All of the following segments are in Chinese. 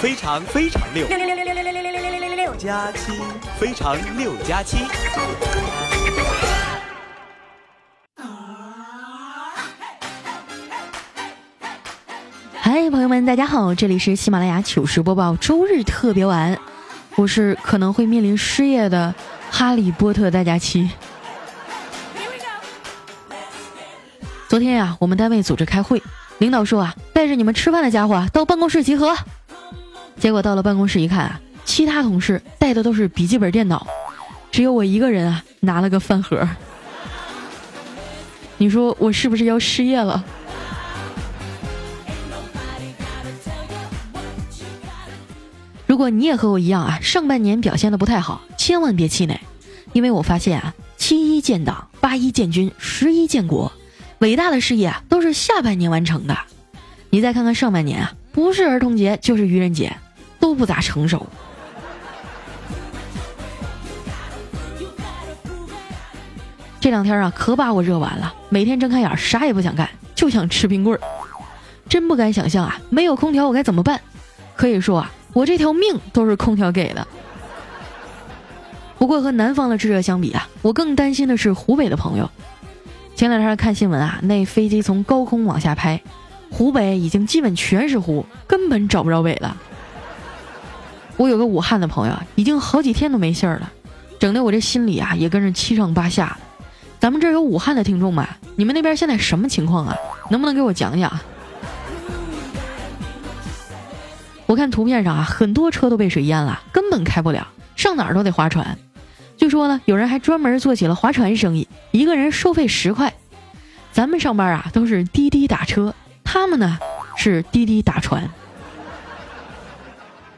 非常非常六六六六六六六六六六六六加七，非常六加七。嗨，朋友们，大家好，这里是喜马拉雅糗事播报周日特别晚，我是可能会面临失业的哈利波特大假期。昨天呀，我们单位组织开会，领导说啊，带着你们吃饭的家伙到办公室集合。结果到了办公室一看啊，其他同事带的都是笔记本电脑，只有我一个人啊拿了个饭盒。你说我是不是要失业了？如果你也和我一样啊，上半年表现的不太好，千万别气馁，因为我发现啊，七一建党，八一建军，十一建国，伟大的事业啊都是下半年完成的。你再看看上半年啊，不是儿童节就是愚人节。都不咋成熟。这两天啊，可把我热完了。每天睁开眼，啥也不想干，就想吃冰棍儿。真不敢想象啊，没有空调我该怎么办？可以说啊，我这条命都是空调给的。不过和南方的炙热相比啊，我更担心的是湖北的朋友。前两天看新闻啊，那飞机从高空往下拍，湖北已经基本全是湖，根本找不着北了。我有个武汉的朋友，已经好几天都没信儿了，整的我这心里啊也跟着七上八下的。咱们这儿有武汉的听众吗？你们那边现在什么情况啊？能不能给我讲讲？我看图片上啊，很多车都被水淹了，根本开不了，上哪儿都得划船。据说呢，有人还专门做起了划船生意，一个人收费十块。咱们上班啊都是滴滴打车，他们呢是滴滴打船。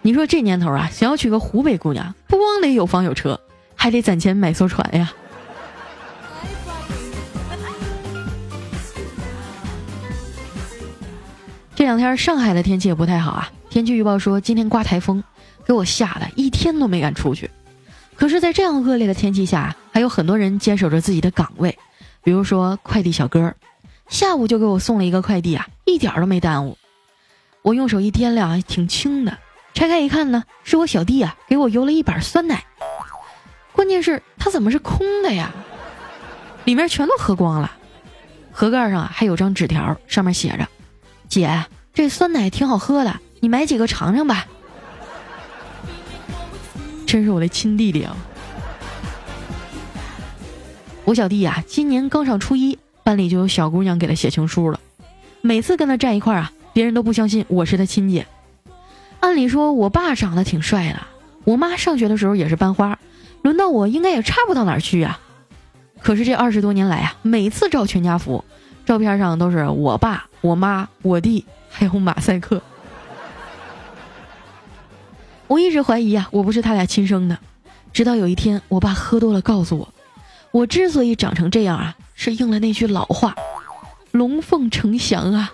你说这年头啊，想要娶个湖北姑娘，不光得有房有车，还得攒钱买艘船呀。这两天上海的天气也不太好啊，天气预报说今天刮台风，给我吓得一天都没敢出去。可是，在这样恶劣的天气下，还有很多人坚守着自己的岗位，比如说快递小哥，下午就给我送了一个快递啊，一点都没耽误。我用手一掂量，还挺轻的。拆开一看呢，是我小弟啊，给我邮了一板酸奶。关键是它怎么是空的呀？里面全都喝光了。盒盖上啊还有张纸条，上面写着：“姐，这酸奶挺好喝的，你买几个尝尝吧。”真是我的亲弟弟啊！我小弟啊，今年刚上初一，班里就有小姑娘给他写情书了。每次跟他站一块儿啊，别人都不相信我是他亲姐。按理说，我爸长得挺帅的，我妈上学的时候也是班花，轮到我应该也差不到哪儿去啊。可是这二十多年来啊，每次照全家福，照片上都是我爸、我妈、我弟，还有马赛克。我一直怀疑啊，我不是他俩亲生的，直到有一天，我爸喝多了告诉我，我之所以长成这样啊，是应了那句老话：“龙凤呈祥啊。”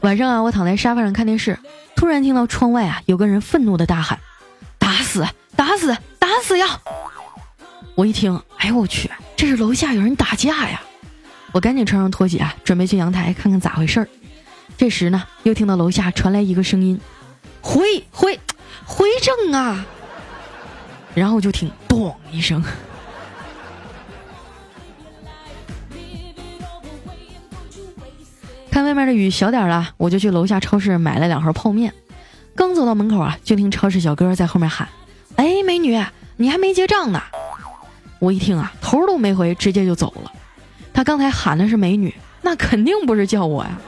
晚上啊，我躺在沙发上看电视，突然听到窗外啊有个人愤怒的大喊：“打死！打死！打死呀！”我一听，哎呦我去，这是楼下有人打架呀！我赶紧穿上拖鞋啊，准备去阳台看看咋回事儿。这时呢，又听到楼下传来一个声音：“回回回正啊！”然后就听“咚”一声。外面的雨小点了，我就去楼下超市买了两盒泡面。刚走到门口啊，就听超市小哥在后面喊：“哎，美女，你还没结账呢！”我一听啊，头都没回，直接就走了。他刚才喊的是美女，那肯定不是叫我呀。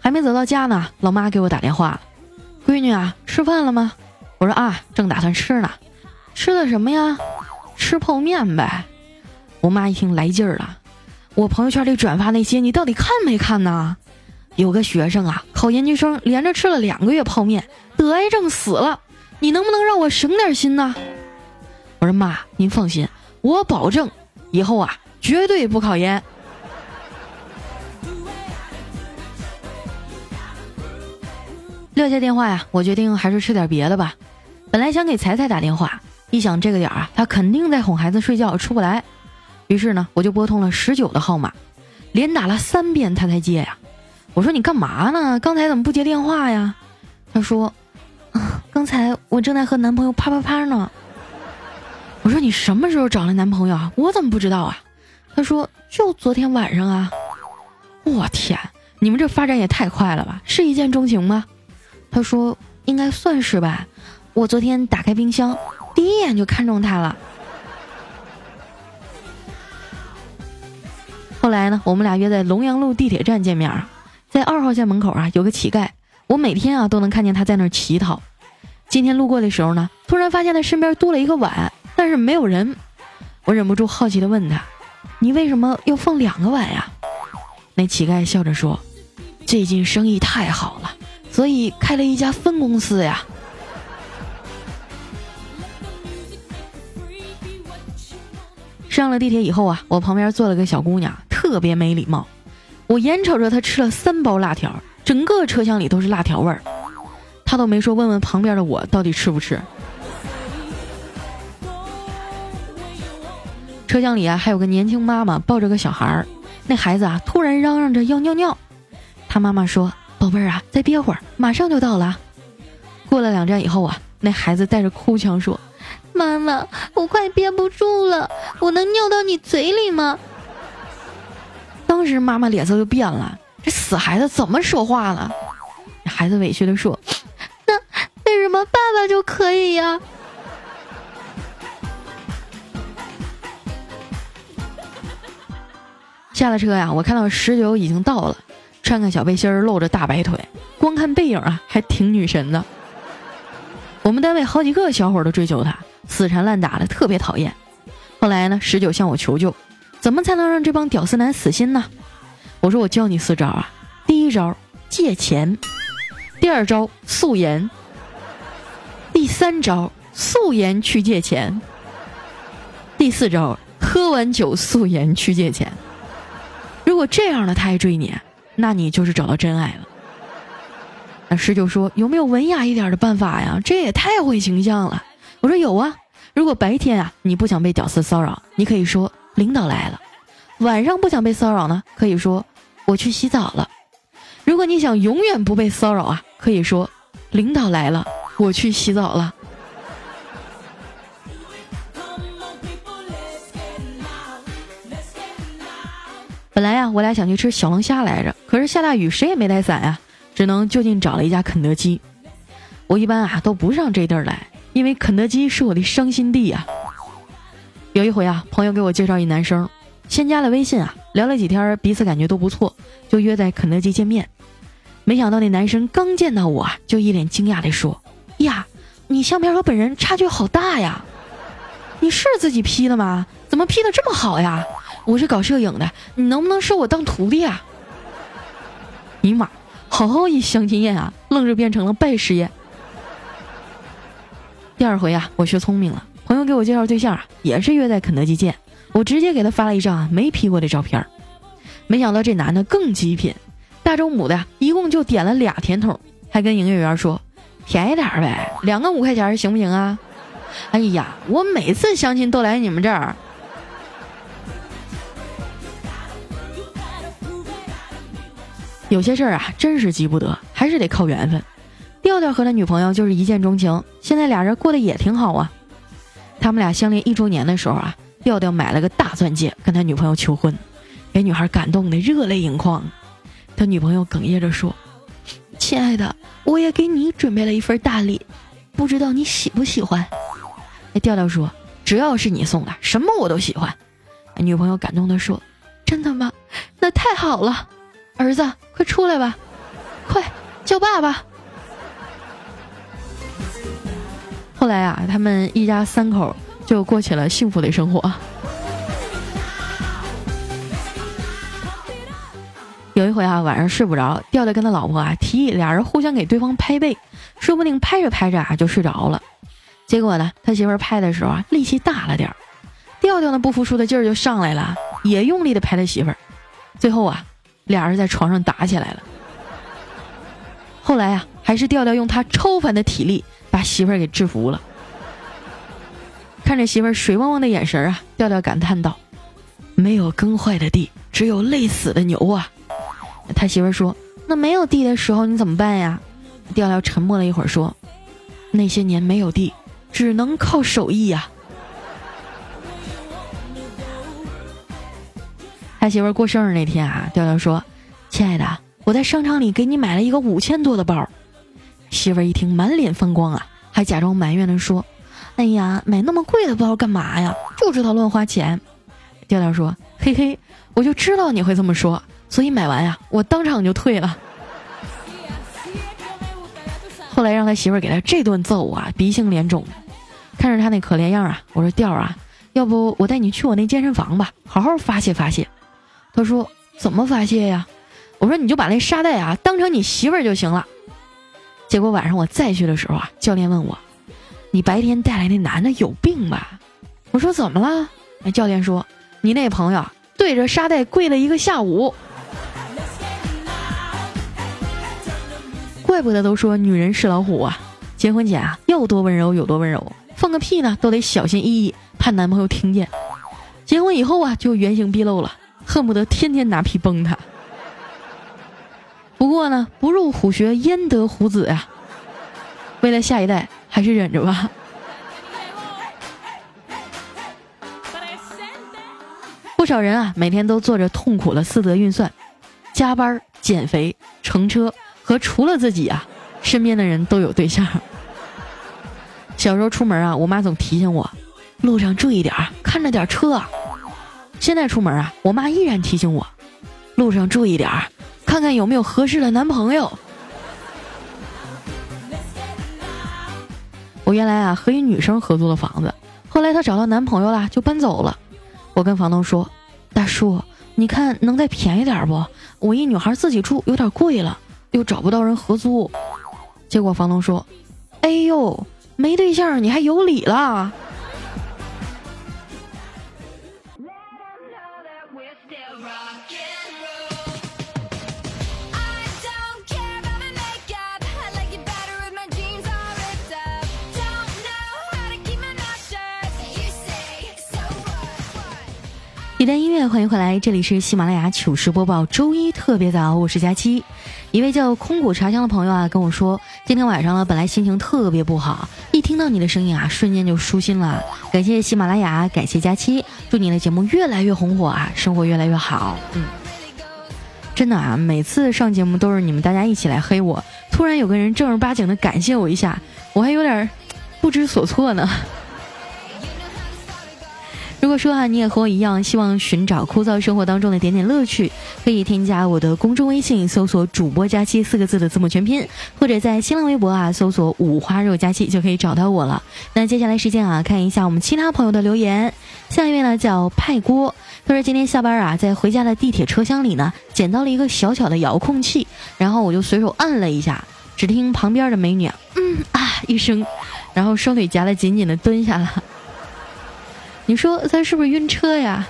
还没走到家呢，老妈给我打电话了：“闺女啊，吃饭了吗？”我说：“啊，正打算吃呢。吃的什么呀？吃泡面呗。”我妈一听来劲儿了，我朋友圈里转发那些，你到底看没看呢？有个学生啊，考研究生连着吃了两个月泡面，得癌症死了，你能不能让我省点心呢？我说妈，您放心，我保证以后啊绝对不考研。撂下电话呀，我决定还是吃点别的吧。本来想给彩彩打电话，一想这个点儿啊，她肯定在哄孩子睡觉，出不来。于是呢，我就拨通了十九的号码，连打了三遍他才接呀。我说你干嘛呢？刚才怎么不接电话呀？他说，刚才我正在和男朋友啪啪啪呢。我说你什么时候找了男朋友啊？我怎么不知道啊？他说就昨天晚上啊。我天，你们这发展也太快了吧？是一见钟情吗？他说应该算是吧。我昨天打开冰箱，第一眼就看中他了。后来呢，我们俩约在龙阳路地铁站见面，在二号线门口啊有个乞丐，我每天啊都能看见他在那儿乞讨。今天路过的时候呢，突然发现他身边多了一个碗，但是没有人。我忍不住好奇的问他：“你为什么要放两个碗呀？”那乞丐笑着说：“最近生意太好了，所以开了一家分公司呀。”上了地铁以后啊，我旁边坐了个小姑娘。特别没礼貌，我眼瞅着他吃了三包辣条，整个车厢里都是辣条味儿，他都没说问问旁边的我到底吃不吃。车厢里啊还有个年轻妈妈抱着个小孩儿，那孩子啊突然嚷嚷着要尿尿，他妈妈说：“宝贝儿啊，再憋会儿，马上就到了。”过了两站以后啊，那孩子带着哭腔说：“妈妈，我快憋不住了，我能尿到你嘴里吗？”当时妈妈脸色就变了，这死孩子怎么说话了？孩子委屈的说：“那为什么爸爸就可以呀？”下了车呀，我看到十九已经到了，穿个小背心儿，露着大白腿，光看背影啊，还挺女神的。我们单位好几个小伙都追求她，死缠烂打的，特别讨厌。后来呢，十九向我求救。怎么才能让这帮屌丝男死心呢？我说我教你四招啊，第一招借钱，第二招素颜，第三招素颜去借钱，第四招喝完酒素颜去借钱。如果这样的他还追你，那你就是找到真爱了。那十九说有没有文雅一点的办法呀？这也太毁形象了。我说有啊，如果白天啊你不想被屌丝骚扰，你可以说。领导来了，晚上不想被骚扰呢，可以说我去洗澡了。如果你想永远不被骚扰啊，可以说领导来了，我去洗澡了。本来呀，我俩想去吃小龙虾来着，可是下大雨，谁也没带伞呀，只能就近找了一家肯德基。我一般啊都不上这地儿来，因为肯德基是我的伤心地呀。有一回啊，朋友给我介绍一男生，先加了微信啊，聊了几天，彼此感觉都不错，就约在肯德基见面。没想到那男生刚见到我，就一脸惊讶地说：“呀，你相片和本人差距好大呀！你是自己 P 的吗？怎么 P 的这么好呀？我是搞摄影的，你能不能收我当徒弟啊？”尼玛，好好一相亲宴啊，愣是变成了拜师宴。第二回啊，我学聪明了。朋友给我介绍对象啊，也是约在肯德基见。我直接给他发了一张没 P 过的照片没想到这男的更极品，大中午的一共就点了俩甜筒，还跟营业员说便宜点呗，两个五块钱行不行啊？哎呀，我每次相亲都来你们这儿。有些事儿啊，真是急不得，还是得靠缘分。调调和他女朋友就是一见钟情，现在俩人过得也挺好啊。他们俩相恋一周年的时候啊，调调买了个大钻戒跟他女朋友求婚，给女孩感动的热泪盈眶。他女朋友哽咽着说：“亲爱的，我也给你准备了一份大礼，不知道你喜不喜欢？”那调调说：“只要是你送的，什么我都喜欢。”女朋友感动的说：“真的吗？那太好了，儿子，快出来吧，快叫爸爸。”后来啊，他们一家三口就过起了幸福的生活。有一回啊，晚上睡不着，调调跟他老婆啊提议俩人互相给对方拍背，说不定拍着拍着啊就睡着了。结果呢，他媳妇拍的时候啊力气大了点儿，调调那不服输的劲儿就上来了，也用力的拍他媳妇儿。最后啊，俩人在床上打起来了。后来啊，还是调调用他超凡的体力。把媳妇儿给制服了，看着媳妇儿水汪汪的眼神啊，调调感叹道：“没有耕坏的地，只有累死的牛啊。他媳妇儿说：“那没有地的时候你怎么办呀？”调调沉默了一会儿说：“那些年没有地，只能靠手艺呀。”他媳妇儿过生日那天啊，调调说：“亲爱的，我在商场里给你买了一个五千多的包。”媳妇儿一听，满脸风光啊，还假装埋怨的说：“哎呀，买那么贵的包干嘛呀？就知道乱花钱。”调调说：“嘿嘿，我就知道你会这么说，所以买完呀，我当场就退了。”后来让他媳妇给他这顿揍啊，鼻青脸肿的。看着他那可怜样啊，我说：“调啊，要不我带你去我那健身房吧，好好发泄发泄。”他说：“怎么发泄呀？”我说：“你就把那沙袋啊当成你媳妇儿就行了。”结果晚上我再去的时候啊，教练问我：“你白天带来那男的有病吧？”我说：“怎么了？”那教练说：“你那朋友对着沙袋跪了一个下午。”怪不得都说女人是老虎啊！结婚前啊要多温柔有多温柔，放个屁呢都得小心翼翼，怕男朋友听见。结婚以后啊就原形毕露了。恨不得天天拿屁崩他。不过呢，不入虎穴焉得虎子呀？为了下一代，还是忍着吧。不少人啊，每天都做着痛苦的四则运算：加班、减肥、乘车和除了自己啊，身边的人都有对象。小时候出门啊，我妈总提醒我，路上注意点儿，看着点车。现在出门啊，我妈依然提醒我，路上注意点儿，看看有没有合适的男朋友。我原来啊和一女生合租的房子，后来她找到男朋友了，就搬走了。我跟房东说：“大叔，你看能再便宜点不？我一女孩自己住有点贵了，又找不到人合租。”结果房东说：“哎呦，没对象你还有理了。”一段音乐，欢迎回来，这里是喜马拉雅糗事播报，周一特别早，我是佳期。一位叫空谷茶香的朋友啊跟我说，今天晚上呢，本来心情特别不好，一听到你的声音啊，瞬间就舒心了。感谢喜马拉雅，感谢佳期，祝你的节目越来越红火啊，生活越来越好。嗯，真的啊，每次上节目都是你们大家一起来黑我，突然有个人正儿八经的感谢我一下，我还有点不知所措呢。如果说啊，你也和我一样，希望寻找枯燥生活当中的点点乐趣，可以添加我的公众微信，搜索“主播佳期”四个字的字母全拼，或者在新浪微博啊搜索“五花肉佳期”就可以找到我了。那接下来时间啊，看一下我们其他朋友的留言。下一位呢叫派锅，他说今天下班啊，在回家的地铁车厢里呢，捡到了一个小巧的遥控器，然后我就随手按了一下，只听旁边的美女嗯啊一声，然后双腿夹得紧紧的蹲下了。你说他是不是晕车呀？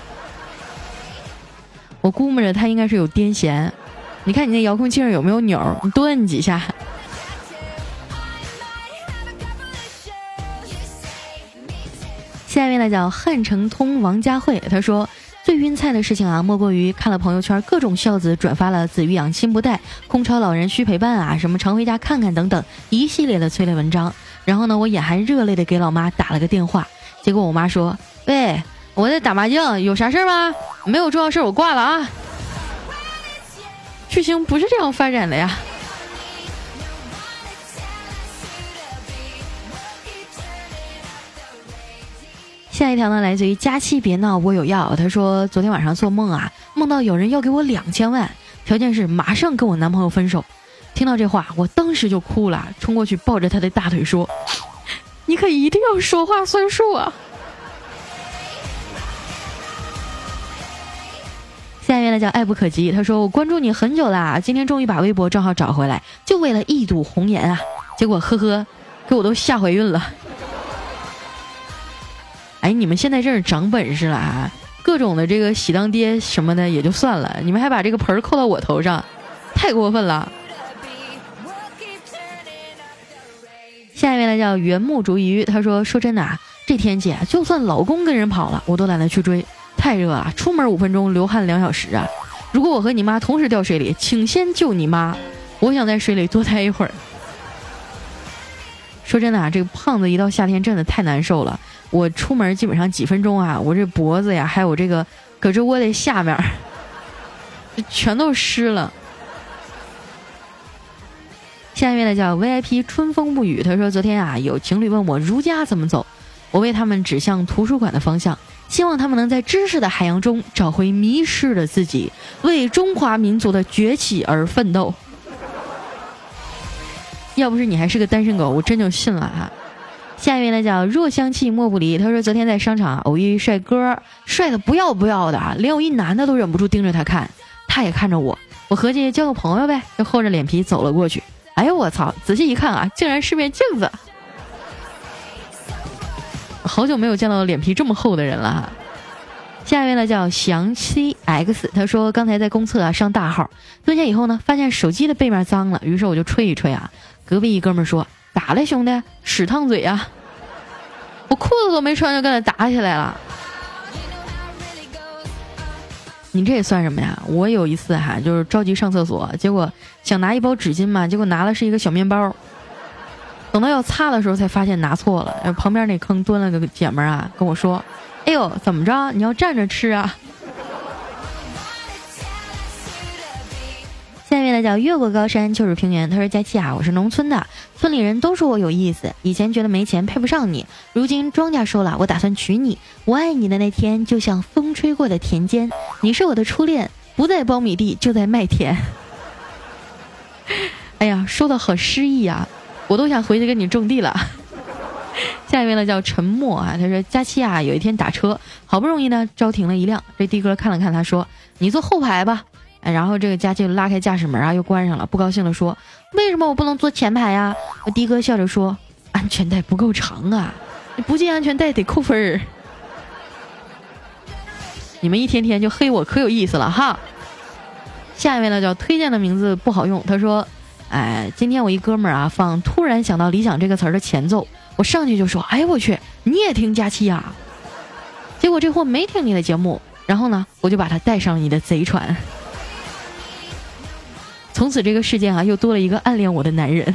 我估摸着他应该是有癫痫。你看你那遥控器上有没有钮？你多摁几下。下一位呢叫汉城通王佳慧，他说最晕菜的事情啊，莫过于看了朋友圈各种孝子转发了“子欲养亲不待”“空巢老人需陪伴”啊，什么常回家看看等等一系列的催泪文章。然后呢，我眼含热泪的给老妈打了个电话，结果我妈说。喂，我在打麻将，有啥事儿吗？没有重要事儿，我挂了啊。剧情不是这样发展的呀。下一条呢，来自于佳期别闹，我有药。他说昨天晚上做梦啊，梦到有人要给我两千万，条件是马上跟我男朋友分手。听到这话，我当时就哭了，冲过去抱着他的大腿说：“你可一定要说话算数啊！”下一位呢叫爱不可及，他说我关注你很久啦，今天终于把微博账号找回来，就为了一睹红颜啊！结果呵呵，给我都吓怀孕了。哎，你们现在真是长本事了啊！各种的这个喜当爹什么的也就算了，你们还把这个盆儿扣到我头上，太过分了。下一位呢叫原木竹鱼，他说说真的啊，这天气啊，就算老公跟人跑了，我都懒得去追。太热了，出门五分钟，流汗两小时啊！如果我和你妈同时掉水里，请先救你妈，我想在水里多待一会儿。说真的啊，这个胖子一到夏天真的太难受了。我出门基本上几分钟啊，我这脖子呀，还有这个胳肢窝的下面，全都湿了。下面呢叫 VIP 春风不语，他说昨天啊，有情侣问我儒家怎么走，我为他们指向图书馆的方向，希望他们能在知识的海洋中找回迷失的自己，为中华民族的崛起而奋斗。要不是你还是个单身狗，我真就信了哈。下一位呢叫若相弃莫不离，他说昨天在商场偶遇帅哥，帅的不要不要的，连我一男的都忍不住盯着他看，他也看着我，我合计交个朋友呗，就厚着脸皮走了过去。哎呦我操！仔细一看啊，竟然是面镜子。好久没有见到脸皮这么厚的人了。下一位呢叫祥七 X，他说刚才在公厕啊上大号，蹲下以后呢，发现手机的背面脏了，于是我就吹一吹啊。隔壁一哥们说：“咋了，兄弟？屎烫嘴啊！”我裤子都没穿就跟他打起来了。你这也算什么呀？我有一次哈，就是着急上厕所，结果想拿一包纸巾嘛，结果拿的是一个小面包。等到要擦的时候，才发现拿错了。旁边那坑蹲了个姐们儿啊，跟我说：“哎呦，怎么着？你要站着吃啊？”下面呢叫越过高山就是平原。他说：“佳期啊，我是农村的，村里人都说我有意思。以前觉得没钱配不上你，如今庄稼收了，我打算娶你。我爱你的那天，就像风吹过的田间，你是我的初恋，不在苞米地，就在麦田。”哎呀，说的好诗意啊，我都想回去跟你种地了。下一位呢叫沉默啊，他说：“佳期啊，有一天打车，好不容易呢招停了一辆，这的哥看了看，他说：你坐后排吧。”哎，然后这个佳琪拉开驾驶门啊，又关上了，不高兴的说：“为什么我不能坐前排呀？”我的哥笑着说：“安全带不够长啊，不系安全带得扣分儿。”你们一天天就黑我，可有意思了哈。下一位呢叫推荐的名字不好用，他说：“哎，今天我一哥们儿啊放《突然想到理想》这个词儿的前奏，我上去就说：哎我去，你也听佳期呀？结果这货没听你的节目，然后呢，我就把他带上你的贼船。”从此这个世界啊，又多了一个暗恋我的男人。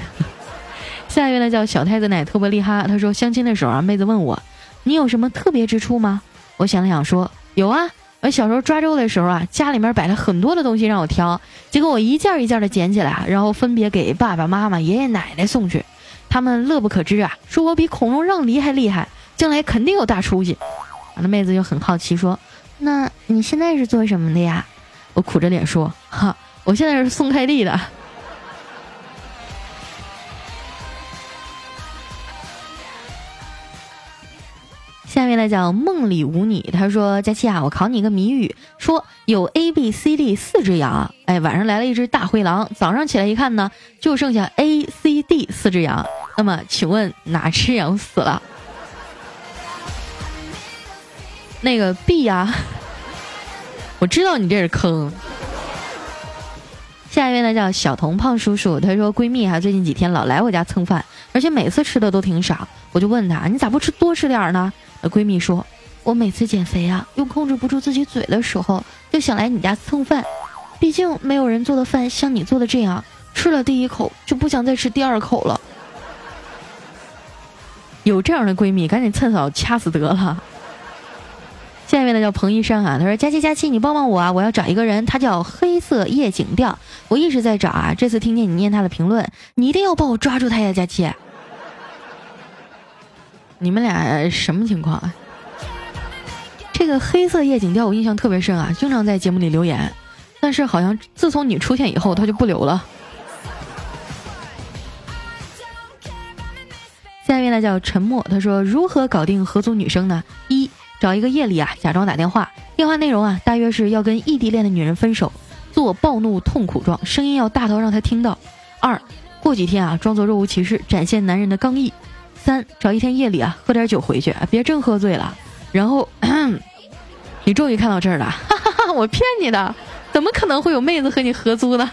下一位呢叫小太子奶特别厉害，他说相亲的时候啊，妹子问我，你有什么特别之处吗？我想了想说，有啊，我小时候抓周的时候啊，家里面摆了很多的东西让我挑，结果我一件一件的捡起来，然后分别给爸爸妈妈、爷爷奶奶送去，他们乐不可支啊，说我比孔融让梨还厉害，将来肯定有大出息。那妹子就很好奇说，那你现在是做什么的呀？我苦着脸说，哈。我现在是送快递的。下面来讲梦里无你，他说：“佳期啊，我考你一个谜语，说有 A B C D 四只羊，哎，晚上来了一只大灰狼，早上起来一看呢，就剩下 A C D 四只羊。那么，请问哪只羊死了？那个 B 呀，我知道你这是坑。”下一位呢叫小童胖叔叔，他说闺蜜哈最近几天老来我家蹭饭，而且每次吃的都挺少，我就问他你咋不吃多吃点呢？闺蜜说，我每次减肥啊又控制不住自己嘴的时候，就想来你家蹭饭，毕竟没有人做的饭像你做的这样，吃了第一口就不想再吃第二口了。有这样的闺蜜，赶紧趁早掐死得了。下面呢叫彭医生啊，他说：“佳期佳期，你帮帮我啊！我要找一个人，他叫黑色夜景调，我一直在找啊。这次听见你念他的评论，你一定要帮我抓住他呀，佳期。你们俩什么情况啊？这个黑色夜景调我印象特别深啊，经常在节目里留言，但是好像自从你出现以后，他就不留了。下面呢叫沉默，他说：如何搞定合租女生呢？一。找一个夜里啊，假装打电话，电话内容啊，大约是要跟异地恋的女人分手，做暴怒痛苦状，声音要大到让她听到。二，过几天啊，装作若无其事，展现男人的刚毅。三，找一天夜里啊，喝点酒回去，别真喝醉了。然后，你终于看到这儿了，哈哈哈，我骗你的，怎么可能会有妹子和你合租呢？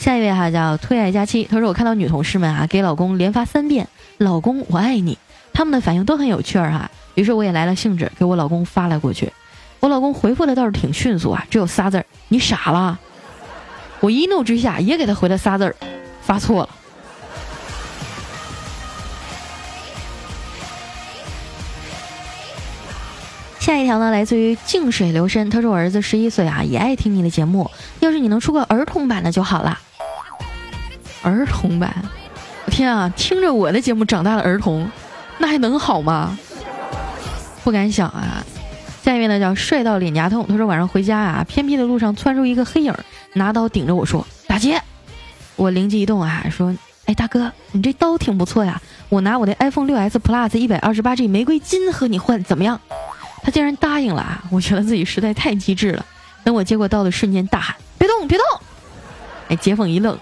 下一位哈叫推爱佳期，他说我看到女同事们啊给老公连发三遍“老公我爱你”，他们的反应都很有趣儿哈。于是我也来了兴致，给我老公发了过去。我老公回复的倒是挺迅速啊，只有仨字儿：“你傻了。”我一怒之下也给他回了仨字儿：“发错了。”下一条呢，来自于静水流深，他说我儿子十一岁啊，也爱听你的节目，要是你能出个儿童版的就好了。儿童版，我天啊，听着我的节目长大的儿童，那还能好吗？不敢想啊。下一位呢叫帅到脸颊痛，他说晚上回家啊，偏僻的路上窜出一个黑影，拿刀顶着我说：“打劫！”我灵机一动啊，说：“哎，大哥，你这刀挺不错呀，我拿我的 iPhone 六 S Plus 一百二十八 G 玫瑰金和你换，怎么样？”他竟然答应了啊！我觉得自己实在太机智了。等我接过刀的瞬间，大喊：“别动，别动！”哎，劫匪一愣，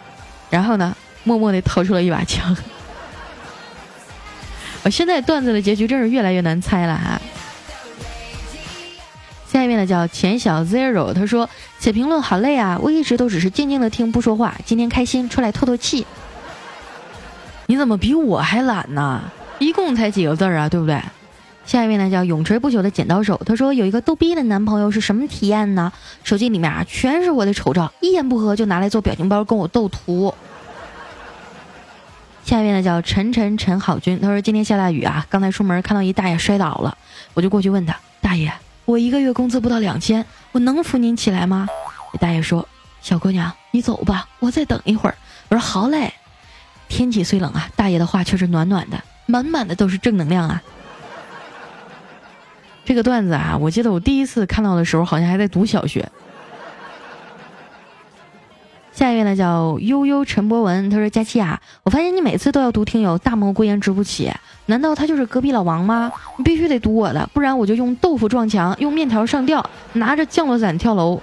然后呢，默默地掏出了一把枪。我现在段子的结局真是越来越难猜了哈。下一位呢叫钱小 zero，他说写评论好累啊，我一直都只是静静的听不说话，今天开心出来透透气。你怎么比我还懒呢？一共才几个字啊，对不对？下一位呢叫永垂不朽的剪刀手，他说有一个逗逼的男朋友是什么体验呢？手机里面啊全是我的丑照，一言不合就拿来做表情包跟我斗图。下一位呢叫陈陈陈好军，他说今天下大雨啊，刚才出门看到一大爷摔倒了，我就过去问他，大爷，我一个月工资不到两千，我能扶您起来吗？大爷说，小姑娘你走吧，我再等一会儿。我说好嘞。天气虽冷啊，大爷的话却是暖暖的，满满的都是正能量啊。这个段子啊，我记得我第一次看到的时候，好像还在读小学。下一位呢，叫悠悠陈博文，他说：“佳期啊，我发现你每次都要读听友大漠孤烟直不起，难道他就是隔壁老王吗？你必须得读我的，不然我就用豆腐撞墙，用面条上吊，拿着降落伞跳楼。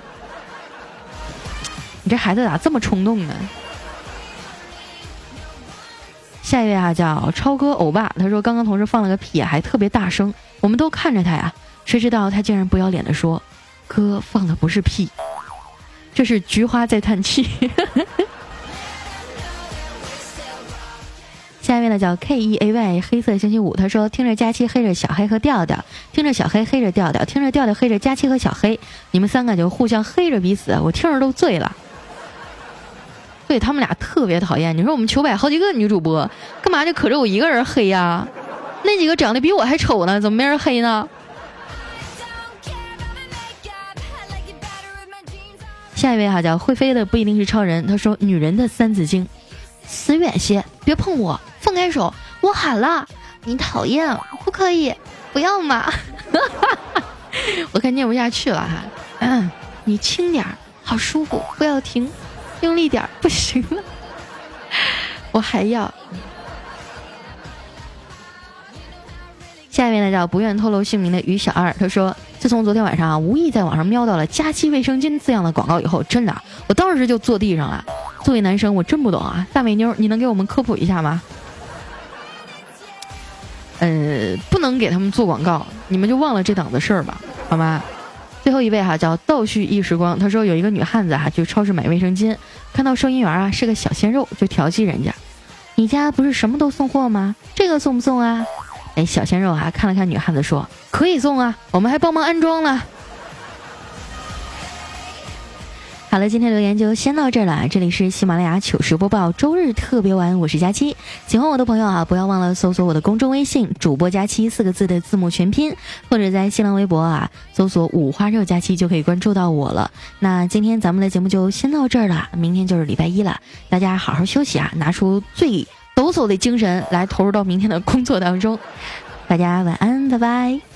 你这孩子咋这么冲动呢？”下一位啊，叫超哥欧巴，他说：“刚刚同事放了个屁，还特别大声。”我们都看着他呀，谁知道他竟然不要脸的说：“哥放的不是屁，这是菊花在叹气。”下一位呢叫 K E A Y 黑色星期五，他说：“听着佳期黑着小黑和调调，听着小黑黑着调调，听着调调黑着佳期和小黑，你们三个就互相黑着彼此，我听着都醉了。”对他们俩特别讨厌。你说我们球百好几个女主播，干嘛就可着我一个人黑呀？那几个长得比我还丑呢，怎么没人黑呢？下一位哈叫会飞的不一定是超人，他说女人的三字经：死远些，别碰我，放开手，我喊了，你讨厌，不可以，不要嘛！我看念不下去了哈，嗯，你轻点儿，好舒服，不要停，用力点儿，不行了，我还要。下一位呢叫不愿透露姓名的于小二，他说：“自从昨天晚上啊，无意在网上瞄到了‘佳期卫生巾’字样的广告以后，真的，我当时就坐地上了。作为男生，我真不懂啊，大美妞，你能给我们科普一下吗？呃，不能给他们做广告，你们就忘了这档子事儿吧，好吗？最后一位哈叫倒叙一时光，他说有一个女汉子哈去超市买卫生巾，看到收银员啊是个小鲜肉，就调戏人家：‘你家不是什么都送货吗？这个送不送啊？’”哎，小鲜肉啊，看了看女汉子，说：“可以送啊，我们还帮忙安装呢。”好了，今天留言就先到这儿了。这里是喜马拉雅糗事播报周日特别晚，我是佳期。喜欢我的朋友啊，不要忘了搜索我的公众微信“主播佳期”四个字的字母全拼，或者在新浪微博啊搜索“五花肉佳期”就可以关注到我了。那今天咱们的节目就先到这儿了，明天就是礼拜一了，大家好好休息啊，拿出最。抖擞的精神来投入到明天的工作当中，大家晚安，拜拜。